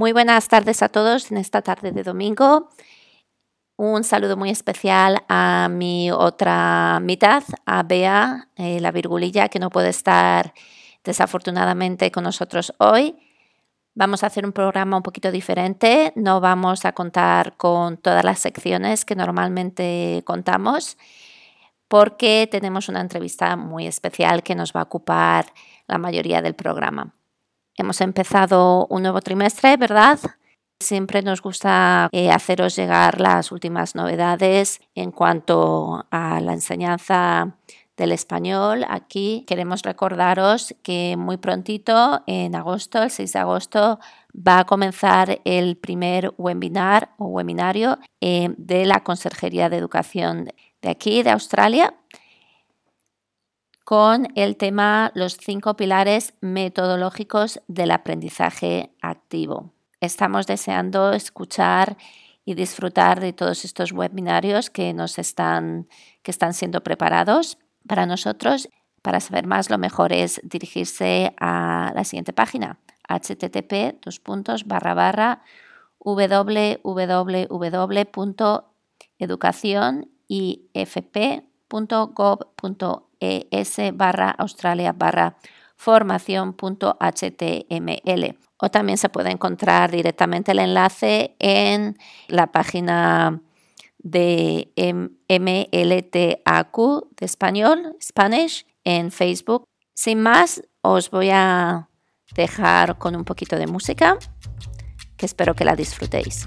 Muy buenas tardes a todos en esta tarde de domingo. Un saludo muy especial a mi otra mitad, a Bea, eh, la virgulilla, que no puede estar desafortunadamente con nosotros hoy. Vamos a hacer un programa un poquito diferente, no vamos a contar con todas las secciones que normalmente contamos, porque tenemos una entrevista muy especial que nos va a ocupar la mayoría del programa. Hemos empezado un nuevo trimestre, ¿verdad? Siempre nos gusta eh, haceros llegar las últimas novedades en cuanto a la enseñanza del español. Aquí queremos recordaros que muy prontito, en agosto, el 6 de agosto, va a comenzar el primer webinar o webinario eh, de la Conserjería de Educación de aquí, de Australia, con el tema Los cinco pilares metodológicos del aprendizaje activo. Estamos deseando escuchar y disfrutar de todos estos webinarios que nos están, que están siendo preparados para nosotros. Para saber más, lo mejor es dirigirse a la siguiente página, http www.educacionifp.gov.es barra Australia barra formación.html o también se puede encontrar directamente el enlace en la página de MLTAQ de español, Spanish, en Facebook. Sin más, os voy a dejar con un poquito de música, que espero que la disfrutéis.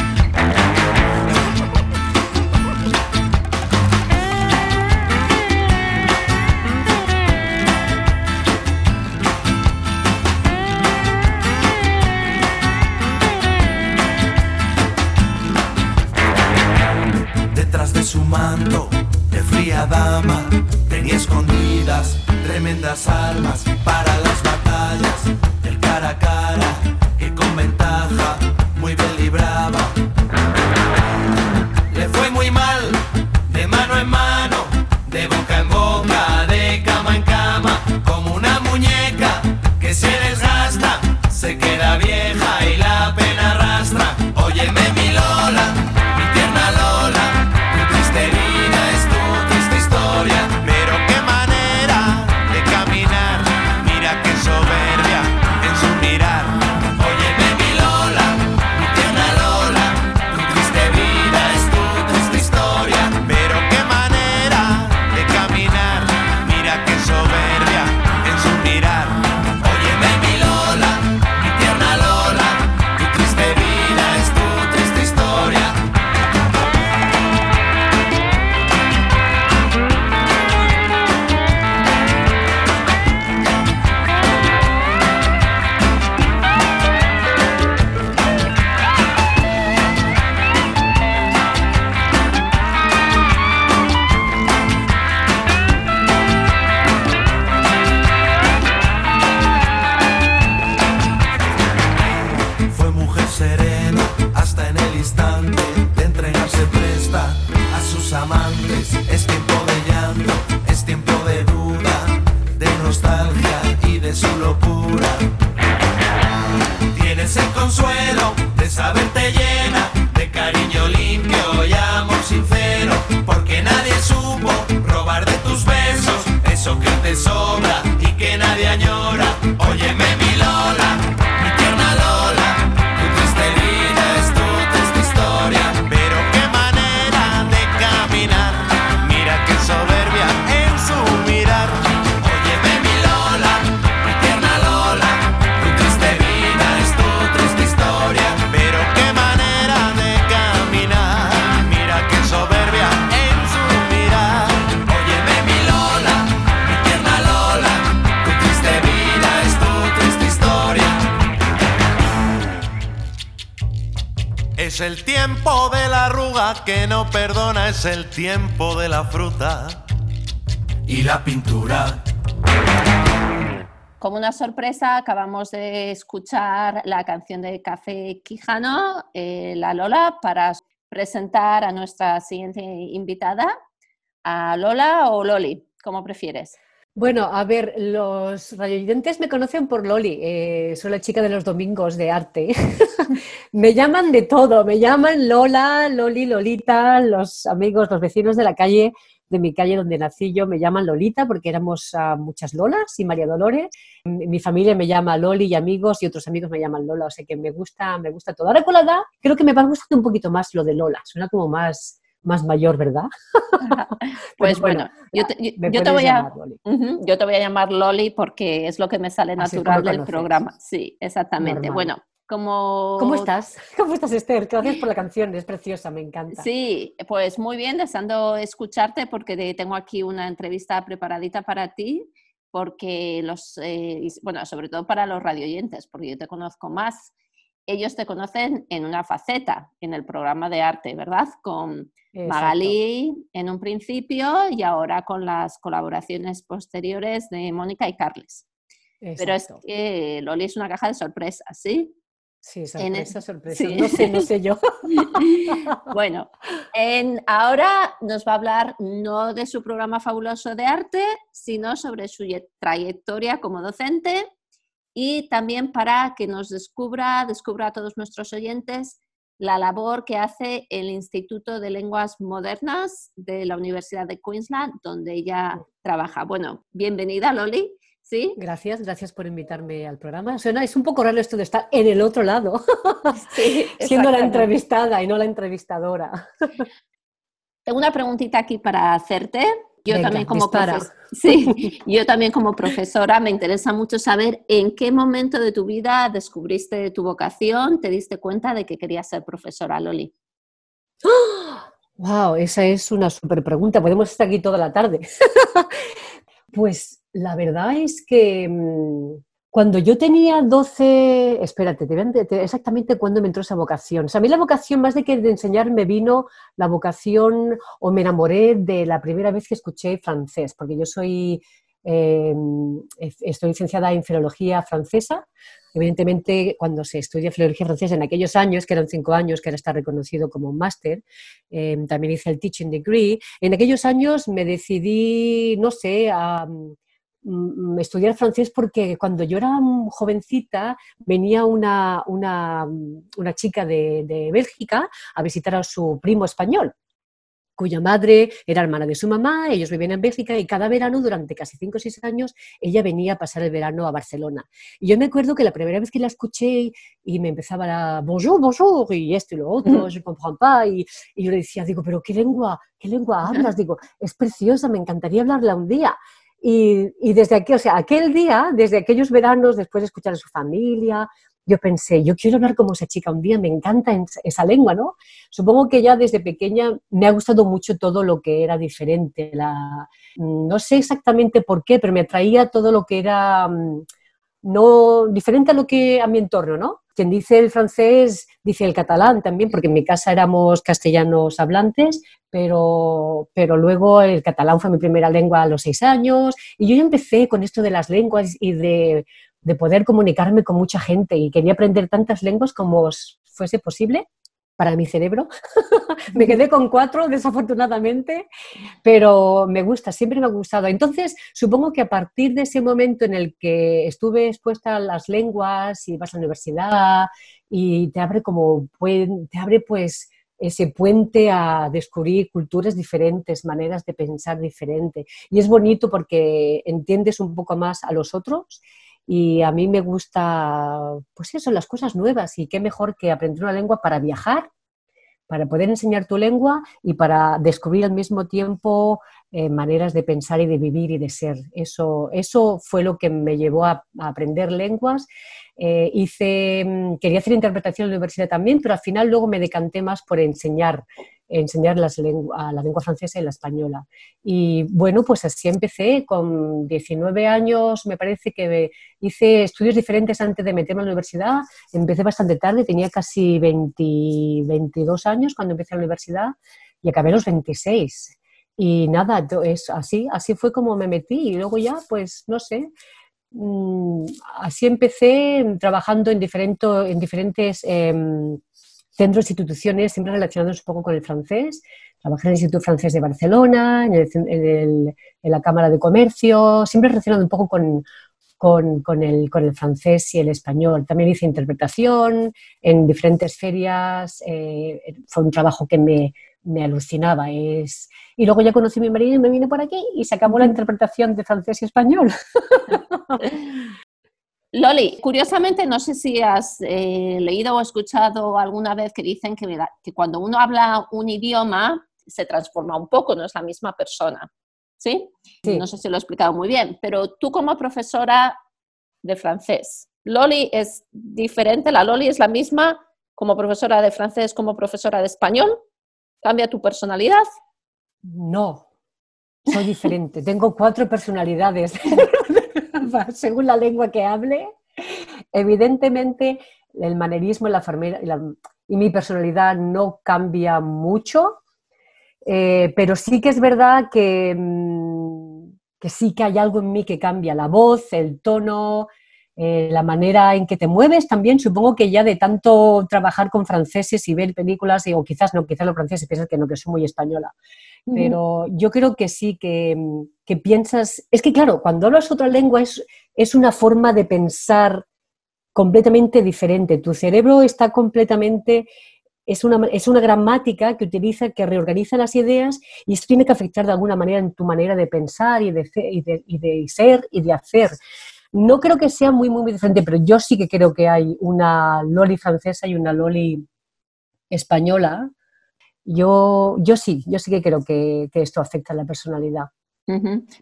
Su manto de fría dama tenía escondidas tremendas armas para las batallas del cara a cara que con ventaja Es el tiempo de la arruga que no perdona, es el tiempo de la fruta y la pintura. Como una sorpresa, acabamos de escuchar la canción de Café Quijano, eh, La Lola, para presentar a nuestra siguiente invitada, a Lola o Loli, como prefieres. Bueno, a ver, los radioyentes me conocen por Loli, eh, soy la chica de los domingos de arte. me llaman de todo, me llaman Lola, Loli, Lolita, los amigos, los vecinos de la calle, de mi calle donde nací yo, me llaman Lolita porque éramos ah, muchas Lolas y María Dolores. Mi familia me llama Loli y amigos y otros amigos me llaman Lola, o sea que me gusta, me gusta todo. Ahora con la edad creo que me va gustando un poquito más lo de Lola, suena como más más mayor, ¿verdad? pues bueno, yo, te, voy a, yo te voy a llamar Loli porque es lo que me sale natural del programa. Sí, exactamente. Bueno, como... ¿Cómo estás? ¿Cómo estás, Esther? Gracias por la canción, es preciosa, me encanta. Sí, pues muy bien, deseando escucharte porque tengo aquí una entrevista preparadita para ti, porque los, eh, bueno, sobre todo para los radioyentes, porque yo te conozco más ellos te conocen en una faceta, en el programa de arte, ¿verdad? Con Magalí en un principio y ahora con las colaboraciones posteriores de Mónica y Carles. Pero es que Loli es una caja de sorpresas, ¿sí? Sí, sorpresa, sorpresa. No sé, no sé yo. bueno, en, ahora nos va a hablar no de su programa fabuloso de arte, sino sobre su trayectoria como docente y también para que nos descubra, descubra a todos nuestros oyentes la labor que hace el Instituto de Lenguas Modernas de la Universidad de Queensland, donde ella trabaja. Bueno, bienvenida, Loli. ¿Sí? Gracias, gracias por invitarme al programa. Suena, es un poco raro esto de estar en el otro lado, siendo la entrevistada y no la entrevistadora. Tengo una preguntita aquí para hacerte. Yo también como sí, yo también como profesora me interesa mucho saber en qué momento de tu vida descubriste tu vocación, te diste cuenta de que querías ser profesora, Loli. Wow, esa es una súper pregunta. Podemos estar aquí toda la tarde. pues la verdad es que mm, cuando yo tenía 12, espérate, te exactamente cuándo me entró esa vocación. O sea, a mí la vocación, más de que de enseñar, me vino la vocación o me enamoré de la primera vez que escuché francés, porque yo soy, eh, estoy licenciada en filología francesa. Evidentemente, cuando se estudia filología francesa en aquellos años, que eran cinco años, que ahora está reconocido como un máster, eh, también hice el teaching degree. En aquellos años me decidí, no sé, a estudiar francés porque cuando yo era jovencita venía una, una, una chica de, de, Bélgica a visitar a su primo español cuya madre era hermana de su mamá, ellos vivían en Bélgica y cada verano, durante casi 5 o 6 años, ella venía a pasar el verano a Barcelona. Y yo me acuerdo que la primera vez que la escuché y me empezaba la bonjour, bonjour, y esto y lo otro, je comprends pas, y, y yo le decía, digo, pero ¿qué lengua, qué lengua hablas? Digo, es preciosa, me encantaría hablarla un día. Y, desde aquí, aquel día, desde aquellos veranos, después de escuchar a su familia, yo pensé, yo quiero hablar como esa chica un día, me encanta esa lengua, ¿no? Supongo que ya desde pequeña me ha gustado mucho todo lo que era diferente. La, no sé exactamente por qué, pero me atraía todo lo que era mm, no diferente a lo que a mi entorno, ¿no? Quien dice el francés dice el catalán también, porque en mi casa éramos castellanos hablantes, pero, pero luego el catalán fue mi primera lengua a los seis años. Y yo ya empecé con esto de las lenguas y de, de poder comunicarme con mucha gente y quería aprender tantas lenguas como fuese posible para mi cerebro. me quedé con cuatro, desafortunadamente, pero me gusta, siempre me ha gustado. Entonces, supongo que a partir de ese momento en el que estuve expuesta a las lenguas y vas a la universidad y te abre como, te abre pues ese puente a descubrir culturas diferentes, maneras de pensar diferente. Y es bonito porque entiendes un poco más a los otros y a mí me gusta, pues eso, las cosas nuevas y qué mejor que aprender una lengua para viajar, para poder enseñar tu lengua y para descubrir al mismo tiempo eh, maneras de pensar y de vivir y de ser. Eso, eso fue lo que me llevó a, aprender lenguas. Eh, hice, mm, quería hacer interpretación en la universidad también, pero al final luego me decanté más por enseñar enseñar las lengua, la lengua francesa y la española. Y bueno, pues así empecé, con 19 años me parece que hice estudios diferentes antes de meterme a la universidad, empecé bastante tarde, tenía casi 20, 22 años cuando empecé a la universidad y acabé a los 26. Y nada, es así, así fue como me metí y luego ya, pues no sé, mm, así empecé trabajando en, diferente, en diferentes em, centros e instituciones, siempre relacionados un poco con el francés. Trabajé en el Instituto Francés de Barcelona, en, la Cámara de Comercio, siempre relacionado un poco con, con, el, con, el, francés y el español. También hice interpretación en diferentes ferias. Eh, fue un trabajo que me, me alucinaba. Es... Y luego ya conocí a mi marido y me vine por aquí y se acabó la interpretación de francés y español. Loli, curiosamente, no sé si has eh, leído o escuchado alguna vez que dicen que, que, cuando uno habla un idioma se transforma un poco, no es la misma persona. ¿Sí? ¿sí? No sé si lo he explicado muy bien, pero tú como profesora de francés, Loli es diferente, la Loli es la misma como profesora de francés, como profesora de español. ¿Cambia tu personalidad? No, soy diferente. Tengo cuatro personalidades según la lengua que hable. Evidentemente, el manerismo y, la, y, mi personalidad no cambia mucho, eh, pero sí que es verdad que, mm, que sí que hay algo en mí que cambia. La voz, el tono, eh, la manera en que te mueves también, supongo que ya de tanto trabajar con franceses y ver películas, o quizás no, quizás los franceses piensan que no, que soy muy española, pero yo creo que sí, que, que, piensas, es que claro, cuando hablas otra lengua es, es una forma de pensar completamente diferente, tu cerebro está completamente es una, es una, gramática que utiliza, que reorganiza las ideas y esto tiene que afectar de alguna manera en tu manera de pensar y de, de, y de ser y de hacer. No creo que sea muy, muy, diferente, pero yo sí que creo que hay una Loli francesa y una Loli española. Yo, yo sí, yo sí que creo que, esto afecta a la personalidad.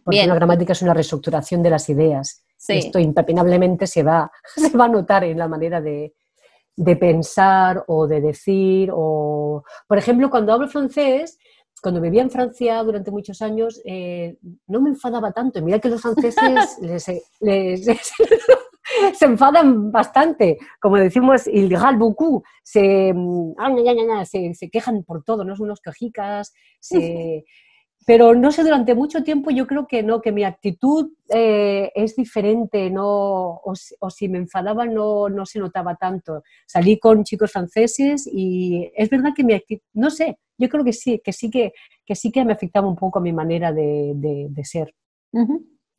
Porque la gramática es una reestructuración de las ideas. Esto impepinablemente se va, se va a notar en la manera de, de pensar o de decir. O... Por ejemplo, cuando hablo francés, cuando vivía en Francia durante muchos años, eh, no me enfadaba tanto. Mira que los franceses se enfadan bastante. Como decimos, il beaucoup. Se, ah, se, se, quejan por todo, no son unos quejicas. Se, pero no sé, durante mucho tiempo yo creo que no, que mi actitud eh, es diferente, no, o, si me enfadaba no, no se notaba tanto. Salí con chicos franceses y es verdad que mi actitud, no sé, yo creo que sí, que sí que, que sí que me afectaba un poco a mi manera de, de, ser.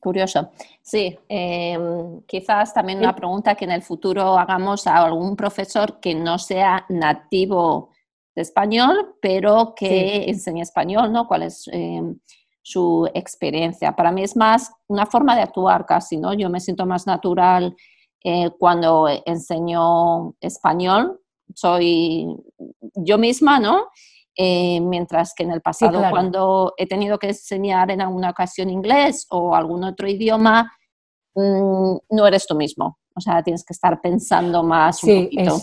Curioso. Sí, em, quizás también una pregunta que en el futuro hagamos a algún profesor que no sea nativo de español, pero que enseña español, ¿no? ¿Cuál es em, su experiencia? Para mí es más una forma de actuar casi, ¿no? Yo me siento más natural eh, cuando enseño español, soy yo misma, ¿no? Eh, mientras que en el pasado, cuando he tenido que enseñar en alguna ocasión inglés o algún otro idioma, mm, no eres tú mismo. O sea, tienes que estar pensando más un poquito.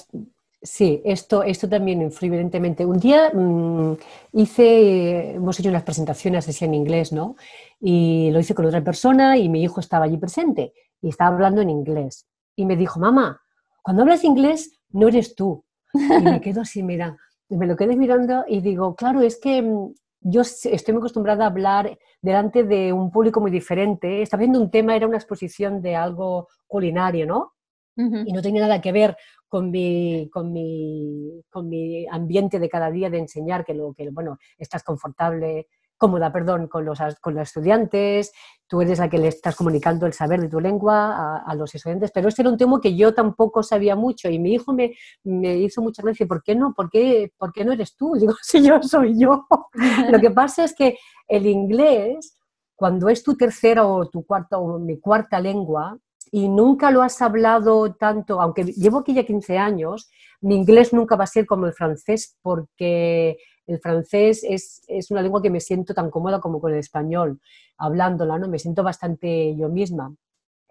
Sí, esto, esto también influye evidentemente. Un día mm, hice, hemos hecho unas presentaciones así en inglés, ¿no? Y lo hice con otra persona y mi hijo estaba allí presente y estaba hablando en inglés. Y me dijo, mamá, cuando hablas inglés no eres tú. Y me quedo así, mira, me lo quedé mirando y digo, claro, es que mm, yo estoy muy acostumbrada a hablar delante de un público muy diferente. Estaba viendo un tema, era una exposición de algo culinario, ¿no? Y no tenía nada que ver con mi, con mi, con mi ambiente de cada día de enseñar, que, lo, que bueno, estás confortable, cómoda, perdón, con los, con los estudiantes, tú eres la que le estás comunicando el saber de tu lengua a, los estudiantes, pero este era un tema que yo tampoco sabía mucho y mi hijo me, me hizo muchas veces, ¿por qué no? ¿Por qué, ¿Por qué no eres tú? digo, si yo soy yo. Lo que pasa es que el inglés, cuando es tu tercera o tu cuarta o mi cuarta lengua, y nunca lo has hablado tanto, aunque llevo aquí ya 15 años, mi inglés nunca va a ser como el francés porque el francés es, es, una lengua que me siento tan cómoda como con el español, hablándola, ¿no? Me siento bastante yo misma.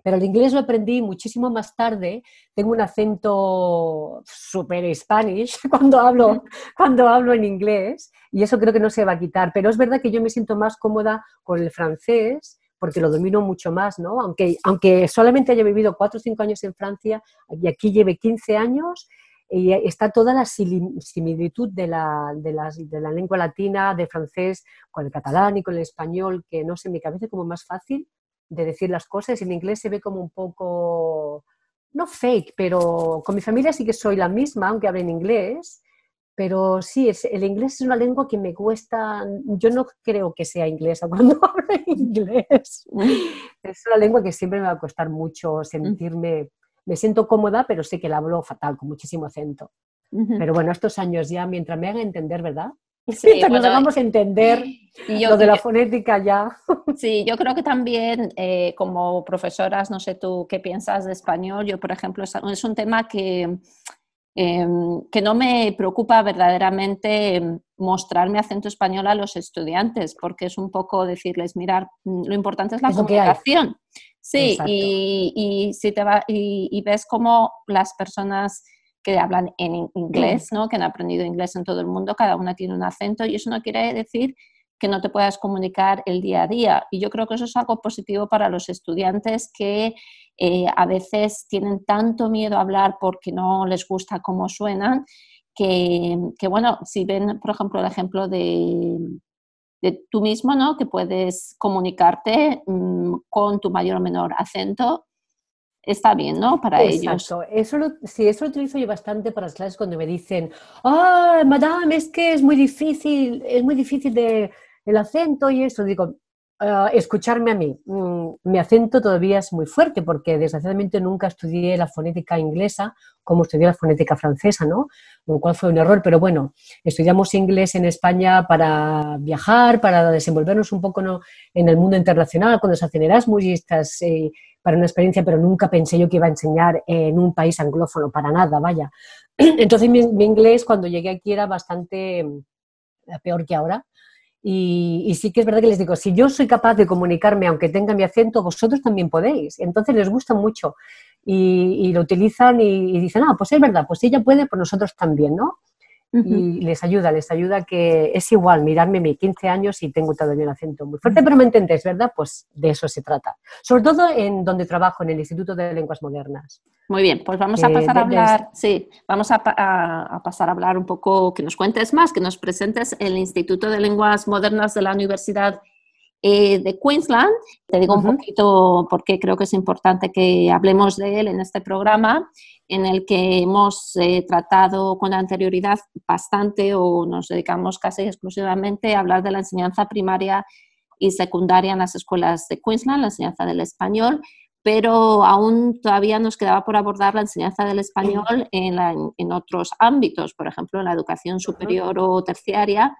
Pero el inglés lo aprendí muchísimo más tarde. Tengo un acento súper spanish cuando hablo, cuando hablo en inglés y eso creo que no se va a quitar. Pero es verdad que yo me siento más cómoda con el francés porque lo domino mucho más, ¿no? Aunque, aunque solamente haya vivido cuatro o cinco años en Francia y aquí lleve 15 años, y está toda la similitud de la, de, de la, lengua latina, de francés, con el catalán y con el español, que no sé, en mi cabeza como más fácil de decir las cosas. En inglés se ve como un poco, no fake, pero con mi familia sí que soy la misma, aunque hable en inglés. Pero sí, es, el inglés es una lengua que me cuesta, yo no creo que sea inglesa cuando hablo inglés. Es una lengua que siempre me va a costar mucho sentirme me siento cómoda, pero sé que la hablo fatal, con muchísimo acento. Pero bueno, estos años ya, mientras me haga entender, ¿verdad? Sí, mientras nos hagamos entender lo de la fonética ya. Sí, yo creo que también eh, como profesoras, no sé tú qué piensas de español, yo por ejemplo, es un tema que, em, que no me preocupa verdaderamente mostrar mi acento español a los estudiantes, porque es un poco decirles, mirar, lo importante es la comunicación. Sí, y, si te va, y, ves cómo las personas que hablan en inglés, ¿no? que han aprendido inglés en todo el mundo, cada una tiene un acento y eso no quiere decir que no te puedas comunicar el día a día. Y yo creo que eso es algo positivo para los estudiantes que eh, a veces tienen tanto miedo a hablar porque no les gusta cómo suenan, que, que, bueno, si ven, por ejemplo, el ejemplo de, de tú mismo, ¿no? Que puedes comunicarte mm, con tu mayor o menor acento. Está bien, ¿no? Para Exacto. Eso sí, eso lo utilizo yo bastante para las clases cuando me dicen, ah, madame, es que es muy difícil, es muy difícil de, el acento y eso. Digo, Ah, escucharme a mí. Mm, mi acento todavía es muy fuerte porque desgraciadamente nunca estudié la fonética inglesa como estudié la fonética francesa, ¿no? Lo cual fue un error, pero bueno, estudiamos inglés en España para viajar, para desenvolvernos un poco ¿no? en el mundo internacional, cuando se hacen Erasmus y eh, para una experiencia, pero nunca pensé yo que iba a enseñar en un país anglófono, para nada, vaya. Entonces mi, mi inglés cuando llegué aquí era bastante mm, peor que ahora y, sí que es verdad que les digo, si yo soy capaz de comunicarme aunque tenga mi acento, vosotros también podéis. Entonces les gusta mucho y, lo utilizan y, dicen, ah, pues es verdad, pues ella puede, pues nosotros también, ¿no? Y les ayuda, les ayuda que es igual mirarme mis 15 años y tengo todavía un acento muy fuerte, pero me entendés, ¿verdad? Pues de eso se trata. Sobre todo en donde trabajo, en el Instituto de Lenguas Modernas. Muy bien, pues vamos a pasar a hablar, sí, vamos a, pasar a hablar un poco, que nos cuentes más, que nos presentes el Instituto de Lenguas Modernas de la Universidad eh, de Queensland. Te digo un poquito porque creo que es importante que hablemos de él en este programa en el que hemos eh, tratado con anterioridad bastante o nos dedicamos casi exclusivamente a hablar de la enseñanza primaria y secundaria en las escuelas de Queensland, la enseñanza del español, pero aún todavía nos quedaba por abordar la enseñanza del español en, en otros ámbitos, por ejemplo, en la educación superior o terciaria.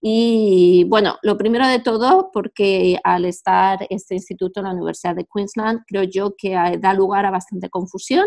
Y bueno, lo primero de todo, porque al estar este instituto en la Universidad de Queensland, creo yo que da lugar a bastante confusión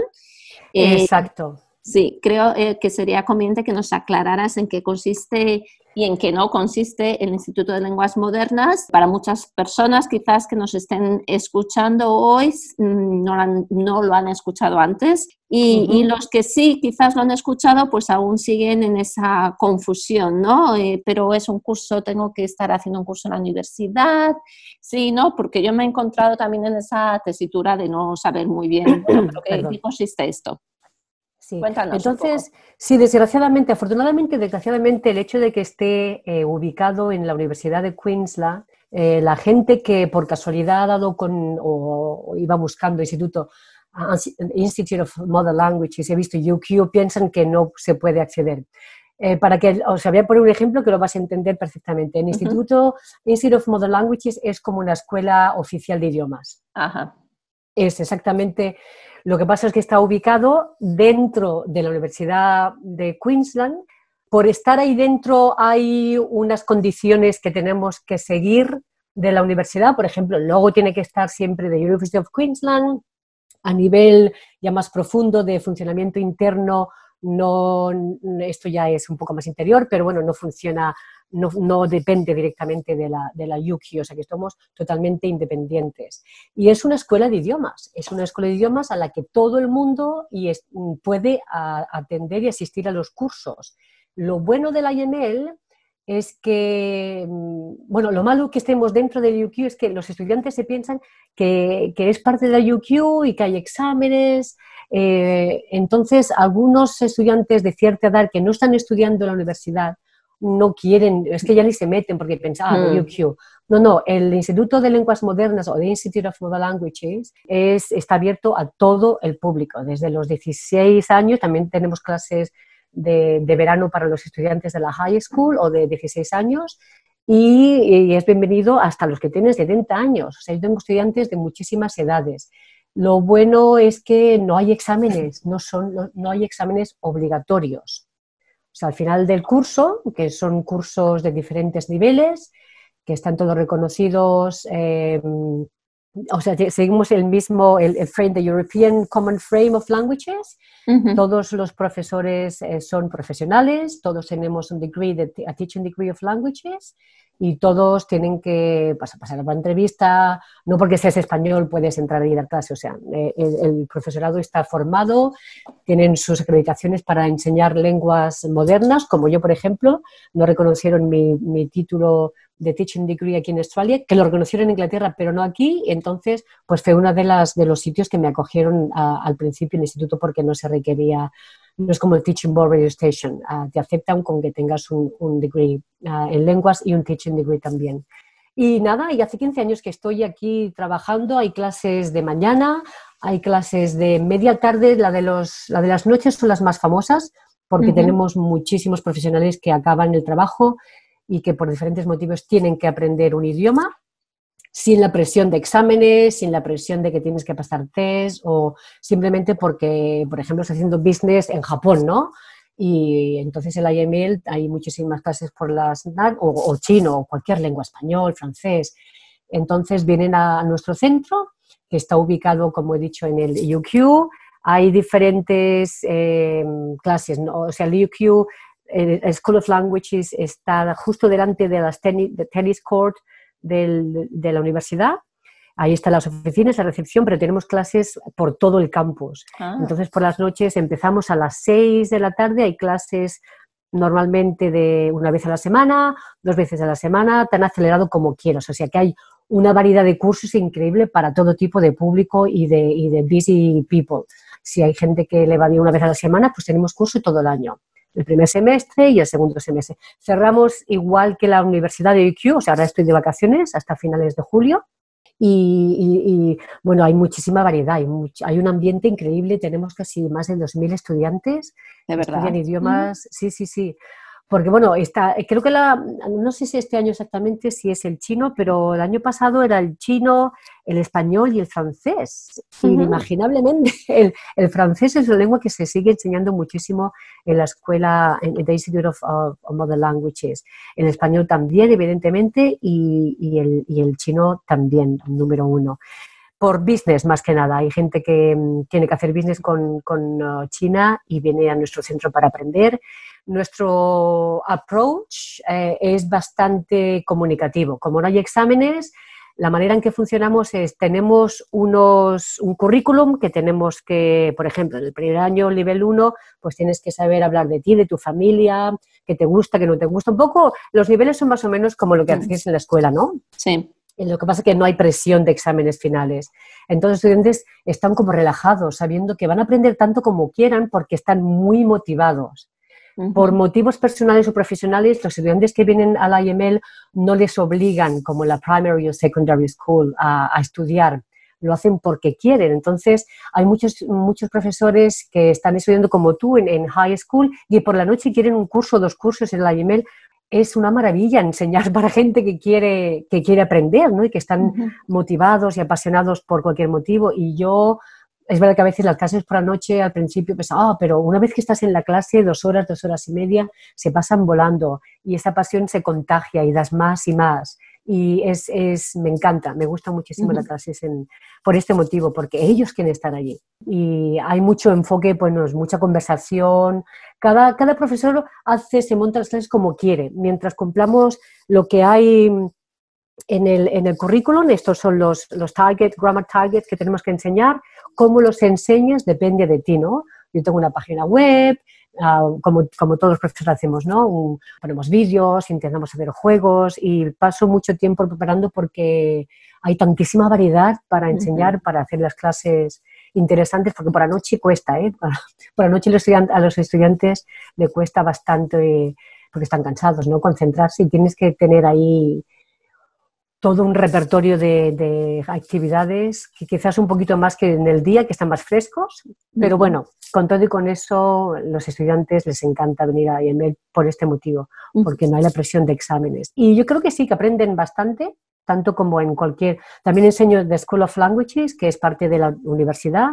eh, Exacto. Sí, creo eh, que sería conveniente que nos aclararas en qué consiste y en qué no consiste el Instituto de Lenguas Modernas. Para muchas personas quizás que nos estén escuchando hoy mm, no, lo han escuchado antes y, los que sí quizás lo han escuchado pues aún siguen en esa confusión, ¿no? Eh, pero es un curso, tengo que estar haciendo un curso en la universidad, sí, ¿no? Porque yo me he encontrado también en esa tesitura de no saber muy bien en qué consiste esto. Entonces, sí, desgraciadamente, afortunadamente, desgraciadamente, el hecho de que esté eh, ubicado en la Universidad de Queensland, eh, la gente que por casualidad ha dado con o, iba buscando instituto Institute of Modern Languages, he visto UQ, piensan que no se puede acceder. Eh, para que os voy a poner un ejemplo que lo vas a entender perfectamente. El Instituto Institute of Modern Languages es como una escuela oficial de idiomas. Ajá. Es exactamente lo que pasa es que está ubicado dentro de la Universidad de Queensland. Por estar ahí dentro hay unas condiciones que tenemos que seguir de la universidad. Por ejemplo, el logo tiene que estar siempre de University of Queensland. A nivel ya más profundo de funcionamiento interno, no, esto ya es un poco más interior, pero bueno, no funciona no, depende directamente de la, de la UQ, o sea que somos totalmente independientes. Y es una escuela de idiomas, es una escuela de idiomas a la que todo el mundo y puede atender y asistir a los cursos. Lo bueno de la IML es que, mm, bueno, lo malo que estemos dentro del UQ es que los estudiantes se piensan que, que es parte de la UQ y que hay exámenes. Eh, entonces, algunos estudiantes de cierta edad que no están estudiando en la universidad no quieren, es que ya ni se meten porque pensaban, ah, UQ. No, no, el Instituto de Lenguas Modernas o the Institute of Modern Languages es, está abierto a todo el público. Desde los 16 años también tenemos clases de, verano para los estudiantes de la high school o de 16 años y, es bienvenido hasta los que tienen 70 años. O sea, yo tengo estudiantes de muchísimas edades. Lo bueno es que no hay exámenes, no, son, no hay exámenes obligatorios. O sea, al final del curso, que son cursos de diferentes niveles, que están todos reconocidos eh, o sea, seguimos el mismo, el, frame, the European Common Frame of Languages. Todos los profesores eh, son profesionales, todos tenemos un degree, de, a teaching degree of languages y todos tienen que pasar, pasar entrevista, no porque seas español puedes entrar y dar clase, o sea, eh, el, profesorado está formado, tienen sus acreditaciones para enseñar lenguas modernas, como yo, por ejemplo, no reconocieron mi título de Teaching Degree aquí en Australia, que lo reconocieron en Inglaterra, pero no aquí. Entonces, pues fue uno de, las, de los sitios que me acogieron al principio en el instituto porque no se requería, no es como el Teaching Board Radio Station, ah, te aceptan con que tengas un, un degree ah, en lenguas y un Teaching Degree también. Y nada, y hace 15 años que estoy aquí trabajando, hay clases de mañana, hay clases de media tarde, la de, los, la de las noches son las más famosas, porque tenemos muchísimos profesionales que acaban el trabajo y que por diferentes motivos tienen que aprender un idioma sin la presión de exámenes, sin la presión de que tienes que pasar test o simplemente porque, por ejemplo, estás haciendo business en Japón, ¿no? Y entonces el IML hay muchísimas clases por las o, o chino o cualquier lengua, español, francés. Entonces vienen a, nuestro centro, que está ubicado, como he dicho, en el UQ. Hay diferentes eh, clases, ¿no? o sea, el UQ el School of Languages está justo delante de las tenis, court de la universidad. Ahí están las oficinas, la recepción, pero tenemos clases por todo el campus. Ah. Entonces, por las noches empezamos a las 6 de la tarde, hay clases normalmente de una vez a la semana, dos veces a la semana, tan acelerado como quieras. O sea que hay una variedad de cursos increíble para todo tipo de público y de, y de busy people. Si hay gente que le va bien una vez a la semana, pues tenemos curso todo el año el primer semestre y el segundo semestre. Cerramos igual que la Universidad de IQ, o sea, ahora estoy de vacaciones hasta finales de julio. Y, bueno, hay muchísima variedad, hay, hay, un ambiente increíble, tenemos casi más de 2.000 estudiantes. De verdad. Estudian idiomas, sí, sí, sí. Porque bueno, está, creo que la, no sé si este año exactamente si es el chino, pero el año pasado era el chino, el español y el francés. Inimaginablemente, el, el, francés es la lengua que se sigue enseñando muchísimo en la escuela, en el Institute of, Modern Languages. El español también, evidentemente, y, y, el, y el chino también, número uno por business más que nada. Hay gente que mm, tiene que hacer business con, con uh, China y viene a nuestro centro para aprender. Nuestro approach eh, es bastante comunicativo. Como no hay exámenes, la manera en que funcionamos es, tenemos unos, un currículum que tenemos que, por ejemplo, en el primer año, nivel 1, pues tienes que saber hablar de ti, de tu familia, que te gusta, que no te gusta. Un poco, los niveles son más o menos como lo que mm. haces en la escuela, ¿no? Sí. Lo que pasa es que no hay presión de exámenes finales. Entonces, los estudiantes están como relajados, sabiendo que van a aprender tanto como quieran porque están muy motivados. Por motivos personales o profesionales, los estudiantes que vienen a la IML no les obligan, como en la primary o secondary school, a, estudiar. Lo hacen porque quieren. Entonces, hay muchos, muchos profesores que están estudiando como tú en, en high school y por la noche quieren un curso o dos cursos en la IML es una maravilla enseñar para gente que quiere, que quiere aprender, ¿no? Y que están motivados y apasionados por cualquier motivo. Y yo, es verdad que a veces las clases por la noche al principio pensaba, ah, pero una vez que estás en la clase, dos horas, dos horas y media, se pasan volando y esa pasión se contagia y das más y más. Y es, es, me encanta, me gusta muchísimo las clases en, por este motivo, porque ellos quieren estar allí. Y hay mucho enfoque, pues mucha conversación. Cada, cada profesor hace, se monta las clases como quiere, mientras cumplamos lo que hay en el, en el currículum, estos son los, los targets, grammar targets que tenemos que enseñar, cómo los enseñas depende de ti, ¿no? Yo tengo una página web, Ah, como, como, todos los profesores hacemos, ¿no? ponemos vídeos, intentamos hacer juegos y paso mucho tiempo preparando porque hay tantísima variedad para enseñar, para hacer las clases interesantes, porque por la noche cuesta, ¿eh? Por la noche a los estudiantes le cuesta bastante porque están cansados, ¿no? Concentrarse y tienes que tener ahí todo un repertorio de, actividades que quizás un poquito más que en el día, que están más frescos, pero bueno, con todo y con eso, los estudiantes les encanta venir a IML por este motivo, porque no hay la presión de exámenes. Y yo creo que sí, que aprenden bastante, tanto como en cualquier... También enseño The School of Languages, que es parte de la universidad,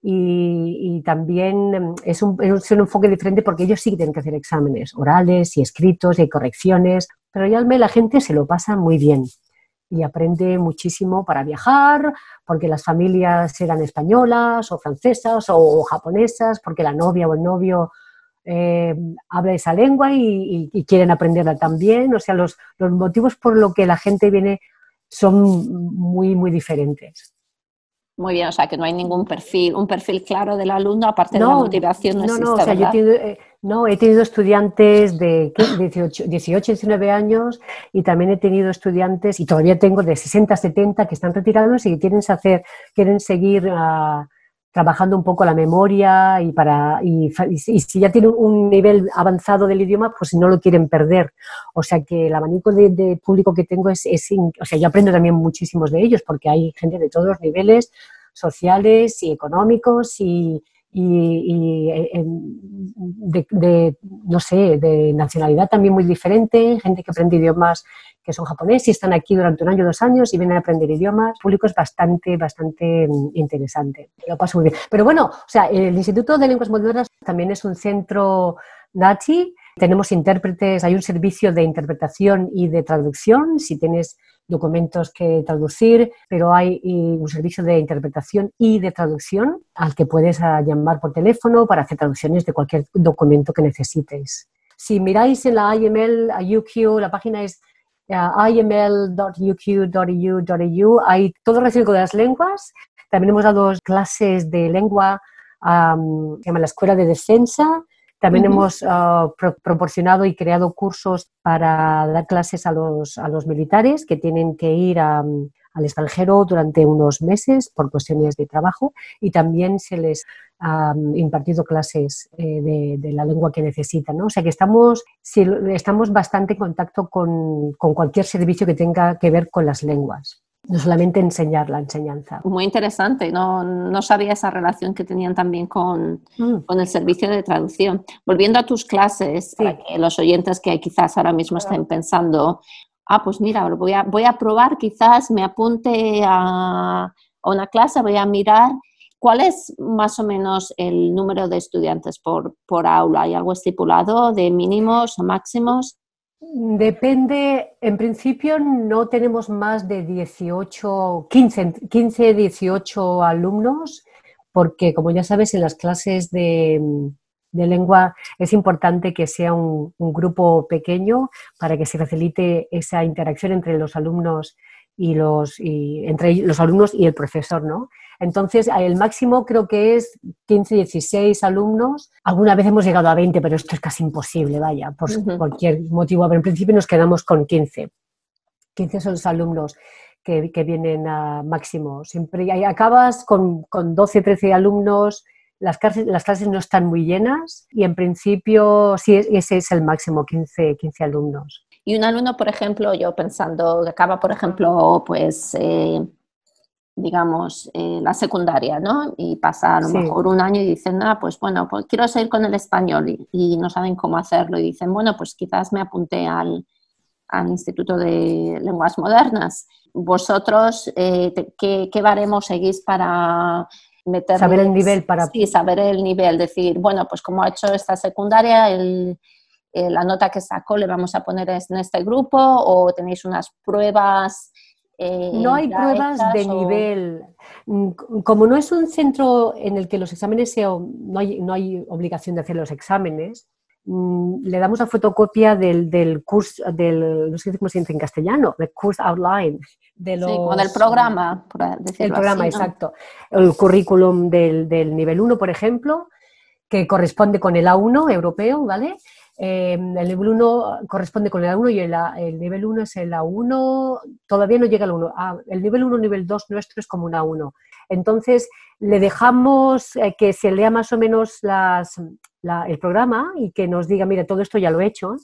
y, también es un, es un, enfoque diferente porque ellos sí tienen que hacer exámenes orales y escritos y correcciones, pero ya la gente se lo pasa muy bien y aprende muchísimo para viajar, porque las familias eran españolas o francesas o, japonesas, porque la novia o el novio eh, habla esa lengua y, quieren aprenderla también. O sea, los, los motivos por los que la gente viene son muy, muy diferentes. Muy bien, o sea que no hay ningún perfil, un perfil claro del alumno, aparte de la motivación no, no existe, no, o sea, yo eh, no, he tenido estudiantes de 18, 18, 19 años y también he tenido estudiantes, y todavía tengo de 60, 70 que están retirados y que quieren hacer, quieren seguir uh, trabajando un poco la memoria y para y, si ya tienen un nivel avanzado del idioma, pues no lo quieren perder. O sea que el abanico de, público que tengo es, es, o sea, yo aprendo también muchísimos de ellos porque hay gente de todos los niveles sociales y económicos y, y, eh, de, no sé, de nacionalidad también muy diferente, gente que aprende idiomas que son japoneses y están aquí durante un año, dos años y vienen a aprender idiomas. El público es bastante, bastante mm, interesante. Lo paso muy bien. Pero bueno, o sea, el Instituto de Lenguas Modernas también es un centro NACHI. Tenemos intérpretes, hay un servicio de interpretación y de traducción. Si tienes documentos que traducir, pero hay un servicio de interpretación y de traducción al que puedes ah, llamar por teléfono para hacer traducciones de cualquier documento que necesites. Si miráis en la IML, UQ, la página es uh, iml.uq.edu.eu, hay todo relacionado con las lenguas. También hemos dado clases de lengua, um, se llama la Escuela de Defensa, también hemos ah, proporcionado y creado cursos para dar clases a los, a los militares que tienen que ir al extranjero durante unos meses por cuestiones de trabajo y también se les ha impartido clases eh, de, la lengua que necesitan. ¿no? O sea que estamos, estamos bastante en contacto con, con cualquier servicio que tenga que ver con las lenguas no solamente enseñar la enseñanza. Muy interesante, no, no sabía esa relación que tenían también con, mm. con, el servicio de traducción. Volviendo a tus clases, para que los oyentes que quizás ahora mismo estén pensando, ah, pues mira, voy a, voy a probar, quizás me apunte a, a una clase, voy a mirar. ¿Cuál es más o menos el número de estudiantes por, por aula? ¿Hay algo estipulado de mínimos o máximos? Depende, en principio no tenemos más de 18, 15, 15, 18 alumnos, porque como ya sabes, en las clases de, lengua es importante que sea un, grupo pequeño para que se facilite esa interacción entre los alumnos y los, y, entre los alumnos y el profesor, ¿no? Entonces, el máximo creo que es 15, 16 alumnos. Alguna vez hemos llegado a 20, pero esto es casi imposible, vaya, por cualquier motivo. Pero en principio nos quedamos con 15. 15 son los alumnos que, vienen a máximo. Siempre acabas con, con 12, 13 alumnos. Las clases, las clases no están muy llenas y en principio sí, ese es el máximo, 15, 15 alumnos. Y un alumno, por ejemplo, yo pensando, que acaba, por ejemplo, pues eh, digamos, eh, la secundaria, ¿no? Y pasa a lo mejor un año y dicen, ah, pues bueno, pues quiero seguir con el español y, no saben cómo hacerlo y dicen, bueno, pues quizás me apunté al, al Instituto de Lenguas Modernas. Vosotros, eh, ¿qué, ¿qué, baremos seguís para meter... Saber el nivel para... Sí, saber el nivel, decir, bueno, pues como ha hecho esta secundaria, el eh, la nota que sacó le vamos a poner en este grupo o tenéis unas pruebas. Eh, no hay pruebas de nivel. Mm, como no es un centro en el que los exámenes no, hay, no hay obligación de hacer los exámenes, mm, le damos la fotocopia del, del curso, del, no sé cómo se dice en castellano, del course outline. De los, sí, del programa, por El programa, exacto. El currículum del, del nivel 1, por ejemplo, que corresponde con el A1 europeo, ¿vale? Eh, el nivel 1 corresponde con el A1 y el, nivel 1 es el A1, todavía no llega al 1. Ah, el nivel 1, nivel 2 nuestro es como un A1. Entonces, le dejamos eh, que se lea más o menos el programa y que nos diga, mira, todo esto ya lo he hecho.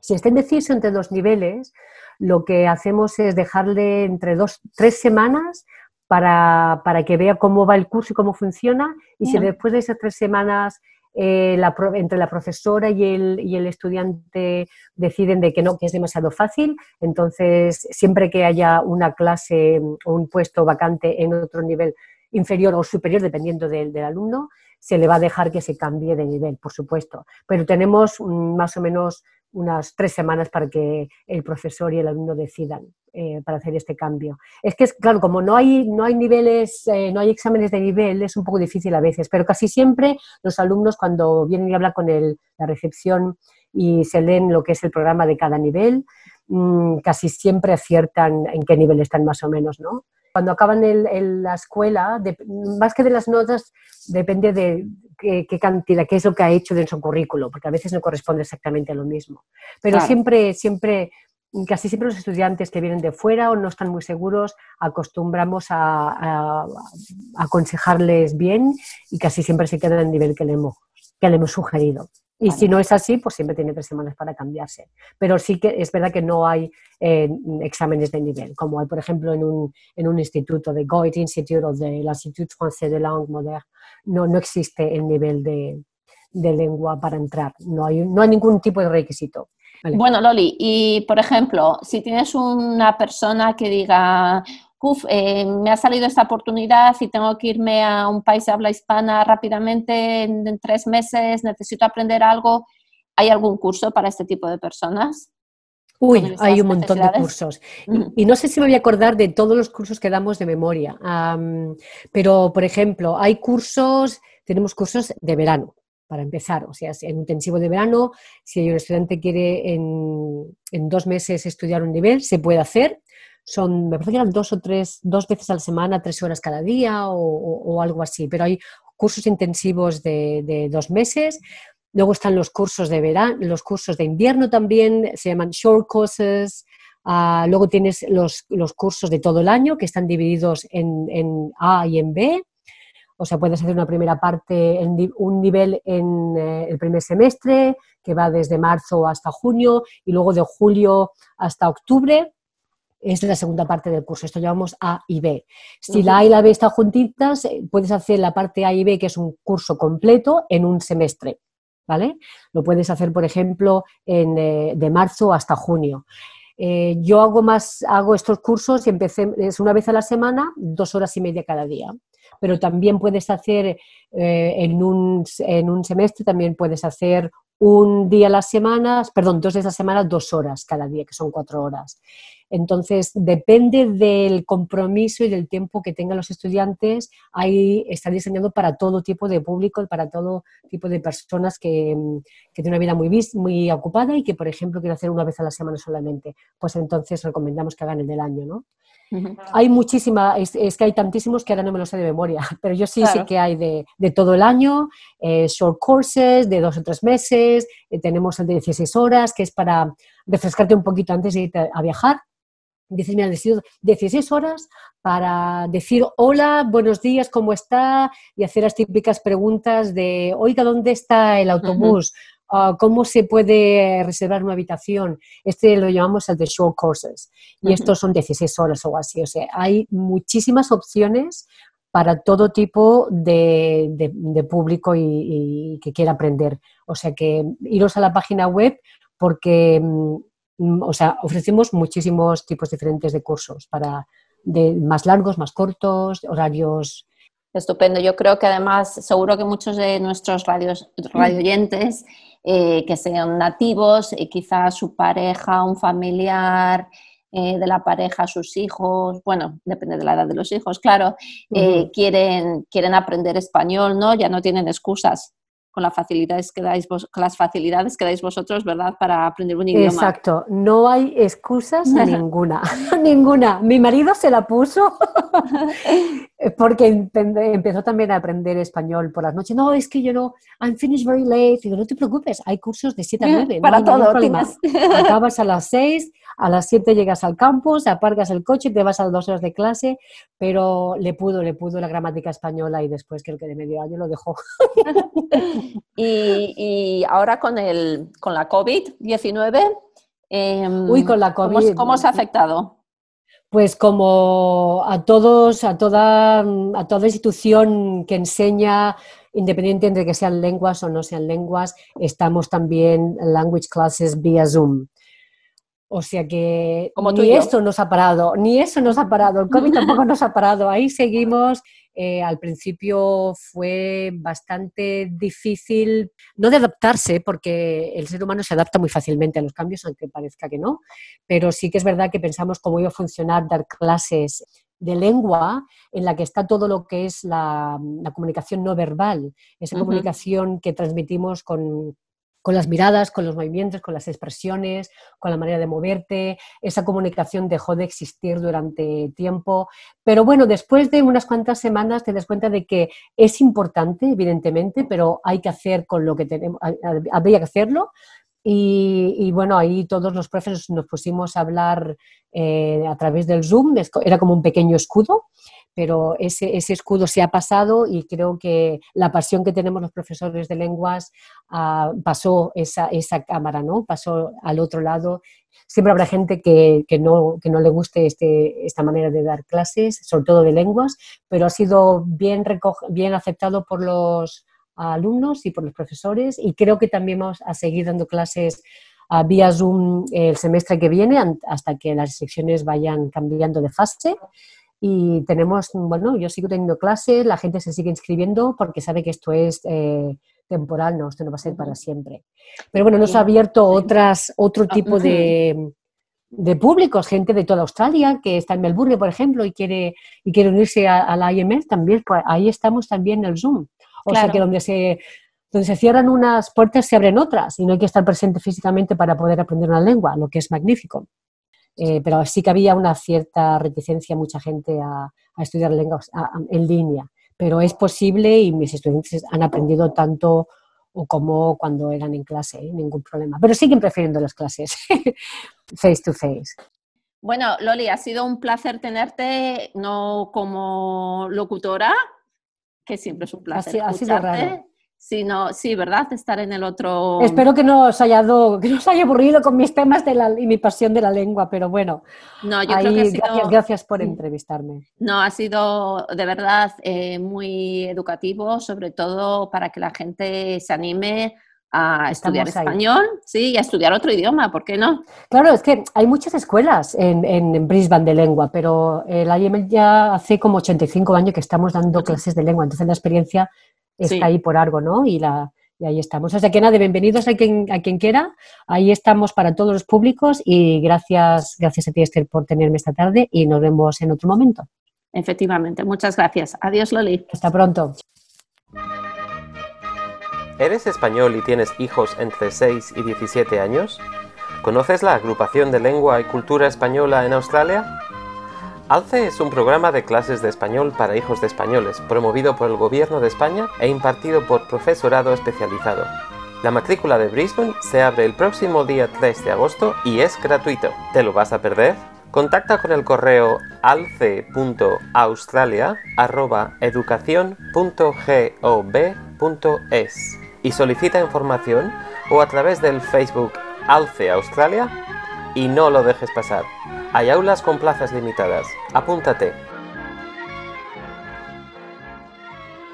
Si está indeciso entre dos niveles, lo que hacemos es dejarle entre dos, tres semanas para, que vea cómo va el curso y cómo funciona. Y si después de esas tres semanas eh, entre la profesora y el, y el, estudiante deciden de que no, que es demasiado fácil, entonces siempre que haya una clase o un puesto vacante en otro nivel inferior o superior, dependiendo del, del alumno, se le va a dejar que se cambie de nivel, por supuesto. Pero tenemos mm, más o menos unas tres semanas para que el profesor y el alumno decidan eh, para hacer este cambio. Es que, es, claro, como no hay, no hay niveles, eh, no hay exámenes de nivel, es un poco difícil a veces, pero casi siempre los alumnos cuando vienen y hablan con el, la recepción y se leen lo que es el programa de cada nivel, mm, casi siempre aciertan en qué nivel están más o menos, ¿no? Cuando acaban en la escuela, más que de las notas, depende de qué, cantidad, qué es lo que ha hecho en su currículo, porque a veces no corresponde exactamente a lo mismo. Pero siempre, siempre, casi siempre los estudiantes que vienen de fuera o no están muy seguros, acostumbramos a, aconsejarles bien y casi siempre se quedan al nivel que le hemos, que le hemos sugerido. Y si no es así, pues siempre tiene tres semanas para cambiarse. Pero sí que es verdad que no hay eh, exámenes de nivel, como hay, por ejemplo, en un, en un instituto de Goethe Institute o de l'Institut Français de Langue Moderne. No, no existe el nivel de, de lengua para entrar. No hay, no hay ningún tipo de requisito. Bueno, Loli, y por ejemplo, si tienes una persona que diga, eh, me ha salido esta oportunidad y tengo que irme a un país de habla hispana rápidamente en, tres meses, necesito aprender algo. ¿Hay algún curso para este tipo de personas? Uy, hay un montón de cursos. y, no sé si me voy a acordar de todos los cursos que damos de memoria, pero por ejemplo, hay cursos, tenemos cursos de verano, para empezar, o sea, en intensivo de verano, si un estudiante quiere en, en, dos meses estudiar un nivel, se puede hacer son, me parece que eran dos o tres, dos veces a la semana, tres horas cada día o, algo así, pero hay cursos intensivos de, dos meses. Luego están los cursos de verano, los cursos de invierno también, se llaman short courses. Ah, luego tienes los, cursos de todo el año que están divididos en, A y en B. O sea, puedes hacer una primera parte, en un nivel en eh, el primer semestre, que va desde marzo hasta junio, y luego de julio hasta octubre es la segunda parte del curso. Esto llamamos A y B. Si la A y la B están juntitas, eh, puedes hacer la parte A y B, que es un curso completo, en un semestre. ¿Vale? Lo puedes hacer, por ejemplo, en, eh, de marzo hasta junio. Eh, yo hago más, hago estos cursos y empecé, es una vez a la semana, dos horas y media cada día. Pero también puedes hacer en, un, en un semestre, también puedes hacer un día a la semana, perdón, dos días a la semana, dos horas cada día, que son cuatro horas. Entonces, depende del compromiso y del tiempo que tengan los estudiantes. Ahí está diseñado para todo tipo de público, para todo tipo de personas que, que tienen una vida muy, muy ocupada y que, por ejemplo, quieren hacer una vez a la semana solamente. Pues entonces recomendamos que hagan el del año, ¿no? Hay muchísima, es, que hay tantísimos que ahora no me lo sé de memoria, pero yo sí sé que hay de, de, todo el año, eh, short courses de dos o tres meses, eh, tenemos el de 16 horas, que es para refrescarte un poquito antes de ir a viajar, Dices, mira, 16 horas para decir hola, buenos días, ¿cómo está? Y hacer las típicas preguntas de, oiga, ¿dónde está el autobús? Ah, ¿Cómo se puede reservar una habitación? Este lo llamamos el de short courses. Y estos son 16 horas o así. O sea, hay muchísimas opciones para todo tipo de, público y, que quiera aprender. O sea que iros a la página web porque Mm, o sea, ofrecemos muchísimos tipos diferentes de cursos para de más largos, más cortos, horarios. Estupendo. Yo creo que además, seguro que muchos de nuestros radios, radioyentes eh, que sean nativos y quizás su pareja, un familiar eh, de la pareja, sus hijos, bueno, depende de la edad de los hijos, claro, eh, quieren, quieren aprender español, ¿no? Ya no tienen excusas con, las facilidades que dais vos, las facilidades que dais vosotros, ¿verdad? Para aprender un idioma. Exacto, no hay excusas ninguna, ninguna. Mi marido se la puso porque empezó también a aprender español por las noches. No, es que yo no, I'm finished very late. Digo, no te preocupes, hay cursos de 7 a 9. Para todo, Acabas a las 6, a las 7 llegas al campus, aparcas el coche, te vas a las dos horas de clase, pero le pudo, le pudo la gramática española y después creo que de medio año lo dejó. y, ahora con, el, con la COVID-19, em, Uy, con la COVID. ¿cómo, se ha afectado? Pues como a todos, a toda, a toda institución que enseña, independiente de que sean lenguas o no sean lenguas, estamos también language classes vía Zoom. O sea que Como ni esto nos ha parado, ni eso nos ha parado, el COVID tampoco nos ha parado, ahí seguimos. Eh, al principio fue bastante difícil, no de adaptarse, porque el ser humano se adapta muy fácilmente a los cambios, aunque parezca que no, pero sí que es verdad que pensamos cómo iba a funcionar dar clases de lengua en la que está todo lo que es la, comunicación no verbal, esa comunicación que transmitimos con, con las miradas, con los movimientos, con las expresiones, con la manera de moverte. Esa comunicación dejó de existir durante tiempo. Pero bueno, después de unas cuantas semanas te das cuenta de que es importante, evidentemente, pero hay que hacer con lo que tenemos, habría que hacerlo. Y, bueno, ahí todos los profesores nos pusimos a hablar eh, a través del Zoom, era como un pequeño escudo pero ese, escudo se ha pasado y creo que la pasión que tenemos los profesores de lenguas ah, pasó esa, esa cámara, ¿no? Pasó al otro lado. Siempre habrá gente que, no, que no le guste este, esta manera de dar clases, sobre todo de lenguas, pero ha sido bien, bien aceptado por los alumnos y por los profesores y creo que también vamos a seguir dando clases ah, vía Zoom el semestre que viene hasta que las secciones vayan cambiando de fase y tenemos, bueno, yo sigo teniendo clases, la gente se sigue inscribiendo porque sabe que esto es eh, temporal, no, esto no va a ser para siempre. Pero bueno, nos ha abierto otras, otro ah, tipo de, de públicos, gente de toda Australia que está en Melbourne, por ejemplo, y quiere, y quiere unirse a, la IMF, también, pues ahí estamos también en el Zoom. O sea que donde se, donde se cierran unas puertas se abren otras y no hay que estar presente físicamente para poder aprender una lengua, lo que es magnífico. Eh, pero sí que había una cierta reticencia, mucha gente a, estudiar lenguas en línea. Pero es posible y mis estudiantes han aprendido tanto como cuando eran en clase, ¿eh? ningún problema. Pero siguen prefiriendo las clases face to face. Bueno, Loli, ha sido un placer tenerte, no como locutora, que siempre es un placer. Ha, sido raro. Sí, no, sí, ¿verdad? Estar en el otro. Espero que no os haya, que no os haya aburrido con mis temas de la, y mi pasión de la lengua, pero bueno. No, yo creo que ha sido... gracias, gracias, por entrevistarme. No, ha sido de verdad eh, muy educativo, sobre todo para que la gente se anime a estudiar español, sí, y a estudiar otro idioma, ¿por qué no? Claro, es que hay muchas escuelas en, en, Brisbane de lengua, pero el IEM ya hace como 85 años que estamos dando clases de lengua, entonces la experiencia está ahí por algo, ¿no? Y, la, y ahí estamos. O sea que nada, bienvenidos a quien, a quien quiera. Ahí estamos para todos los públicos y gracias, gracias a ti, Esther, por tenerme esta tarde y nos vemos en otro momento. Efectivamente, muchas gracias. Adiós, Loli. Hasta pronto. ¿Eres español y tienes hijos entre 6 y 17 años? ¿Conoces la agrupación de lengua y cultura española en Australia? ALCE es un programa de clases de español para hijos de españoles, promovido por el Gobierno de España e impartido por profesorado especializado. La matrícula de Brisbane se abre el próximo día 3 de agosto y es gratuito. ¿Te lo vas a perder? Contacta con el correo alce.australia.educación.gov.es y solicita información o a través del Facebook ALCE Australia y no lo dejes pasar. Hay aulas con plazas limitadas. Apúntate.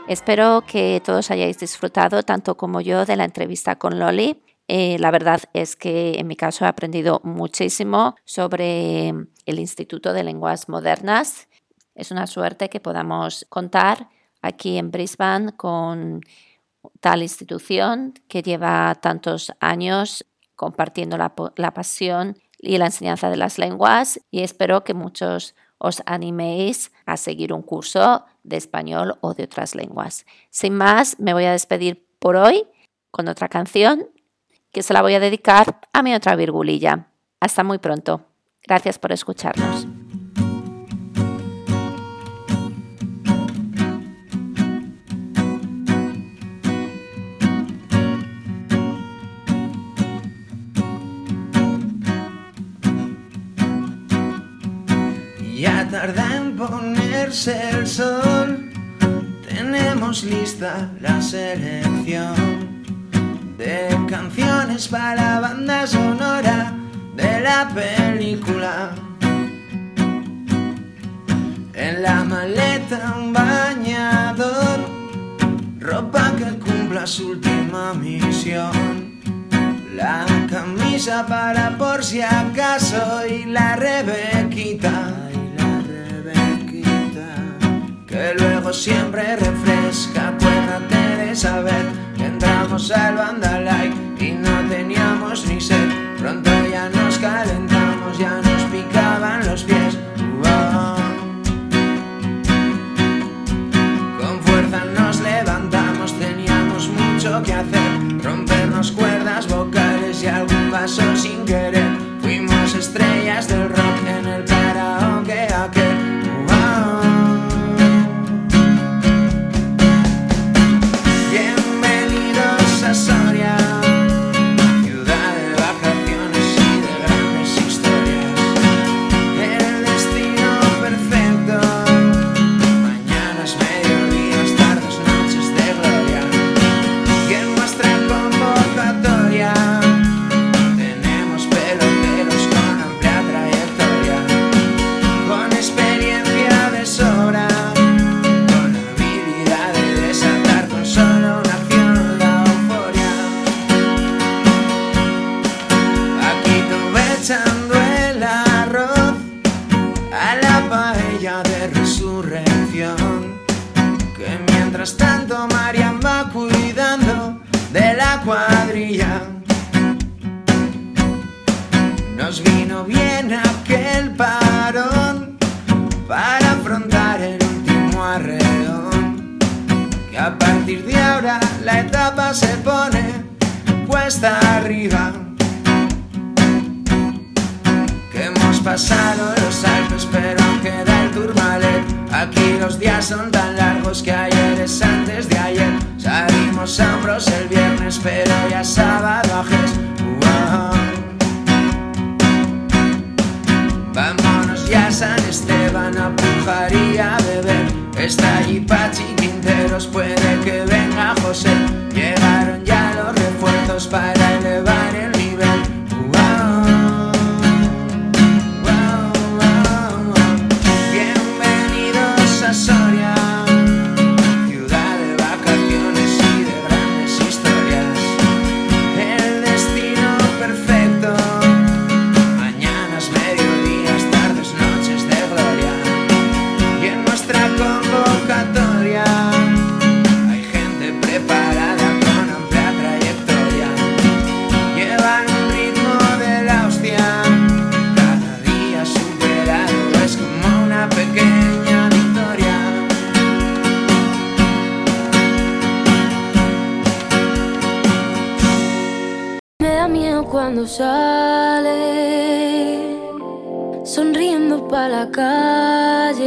Espero que todos hayáis disfrutado, tanto como yo, de la entrevista con Loli. Eh, la verdad es que en mi caso he aprendido muchísimo sobre el Instituto de Lenguas Modernas. Es una suerte que podamos contar aquí en Brisbane con tal institución que lleva tantos años compartiendo la, la pasión y la enseñanza de las lenguas y espero que muchos os animéis a seguir un curso de español o de otras lenguas. Sin más, me voy a despedir por hoy con otra canción que se la voy a dedicar a mi otra virgulilla. Hasta muy pronto. Gracias por escucharnos. El sol, tenemos lista la selección de canciones para la banda sonora de la película. En la maleta un bañador, ropa que cumpla su última misión. La camisa para por si acaso y la rebequita que luego siempre refresca. Acuérdate de saber que entramos al Bandalay y no teníamos ni sed. Pronto ya nos calentamos, resurrección. Que mientras tanto Marian va cuidando de la cuadrilla. Nos vino bien aquel parón para afrontar el último arreón. Que a partir de ahora la etapa se pone cuesta arriba. Que hemos pasado los Alpes, pero queda. Aquí los días son tan largos que ayer es antes de ayer. Salimos a hombros el viernes, pero ya es sábado ajes. Uah. Vámonos ya a San Esteban a pujar y a beber. Está allí Pachi Quinteros, puede que venga José. Llegaron ya los refuerzos para miedo cuando sale, sonriendo para la calle,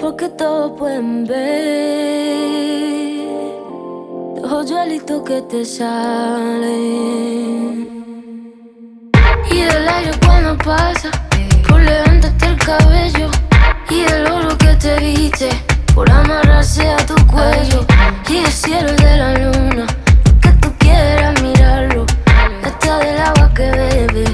porque todos pueden ver los hoyuelitos que te salen. Y el aire cuando pasa, por levantarte el cabello, y el oro que te viste, por amarrarse a tu cuello, y el cielo de la luna del agua que bebe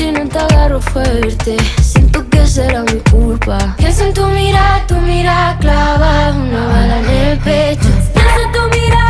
si no te agarro fuerte. Siento que será mi culpa. Pienso en tu mirada, tu mirada clava Una bala en el pecho. Pienso en tu mirada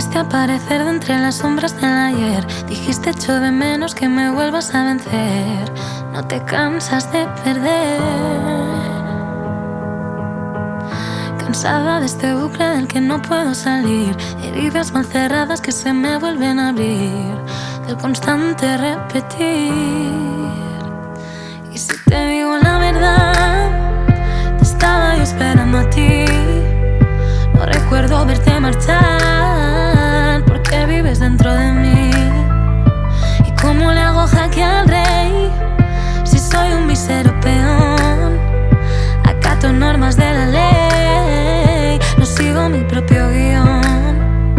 Aparecer de entre las sombras del ayer. Dijiste echo de menos que me vuelvas a vencer. No te cansas de perder. Cansada de este bucle del que no puedo salir. Heridas mal cerradas que se me vuelven a abrir. Del constante repetir. Y si te digo la verdad, te estaba yo esperando a ti. No recuerdo verte marchar dentro de mí. ¿Y cómo le hago jaque al rey si soy un visero peón? Acato normas de la ley, no sigo mi propio guion.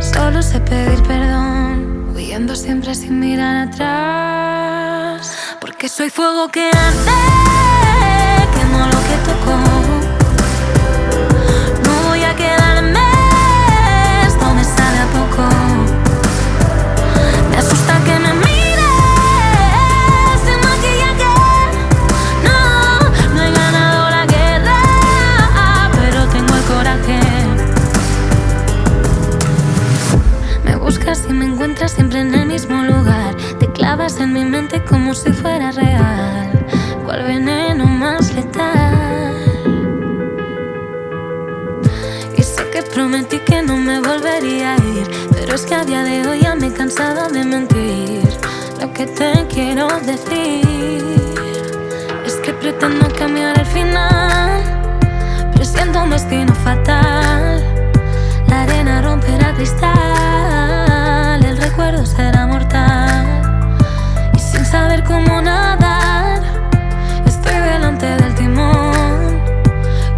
Solo sé pedir perdón, huyendo siempre sin mirar atrás. Porque soy fuego que arde, quemo lo que tocó. En mi mente como si fuera real. ¿Cuál veneno más letal? Y sé que prometí que no me volvería a ir. Pero es que a día de hoy ya me he cansado de mentir. Lo que te quiero decir es que pretendo cambiar el final. Presiento un destino fatal. La arena romperá cristal. El recuerdo será mortal. Saber cómo nadar, estoy delante del timón.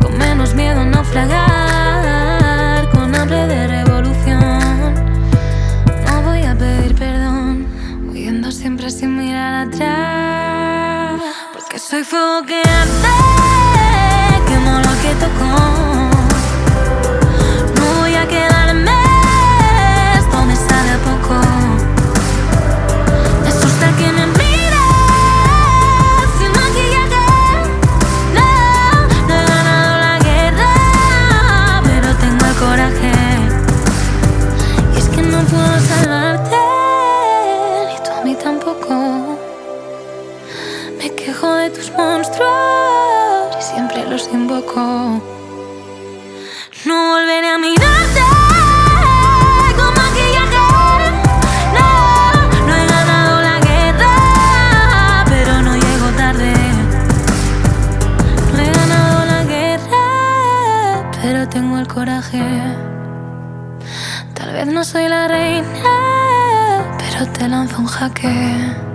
Con menos miedo a naufragar, con hambre de revolución. No voy a pedir perdón, huyendo siempre sin mirar atrás. Porque soy fuego que arde, No he ganado la guerra, pero tengo el coraje. Tal vez no soy la reina, pero te lanzo un jaque.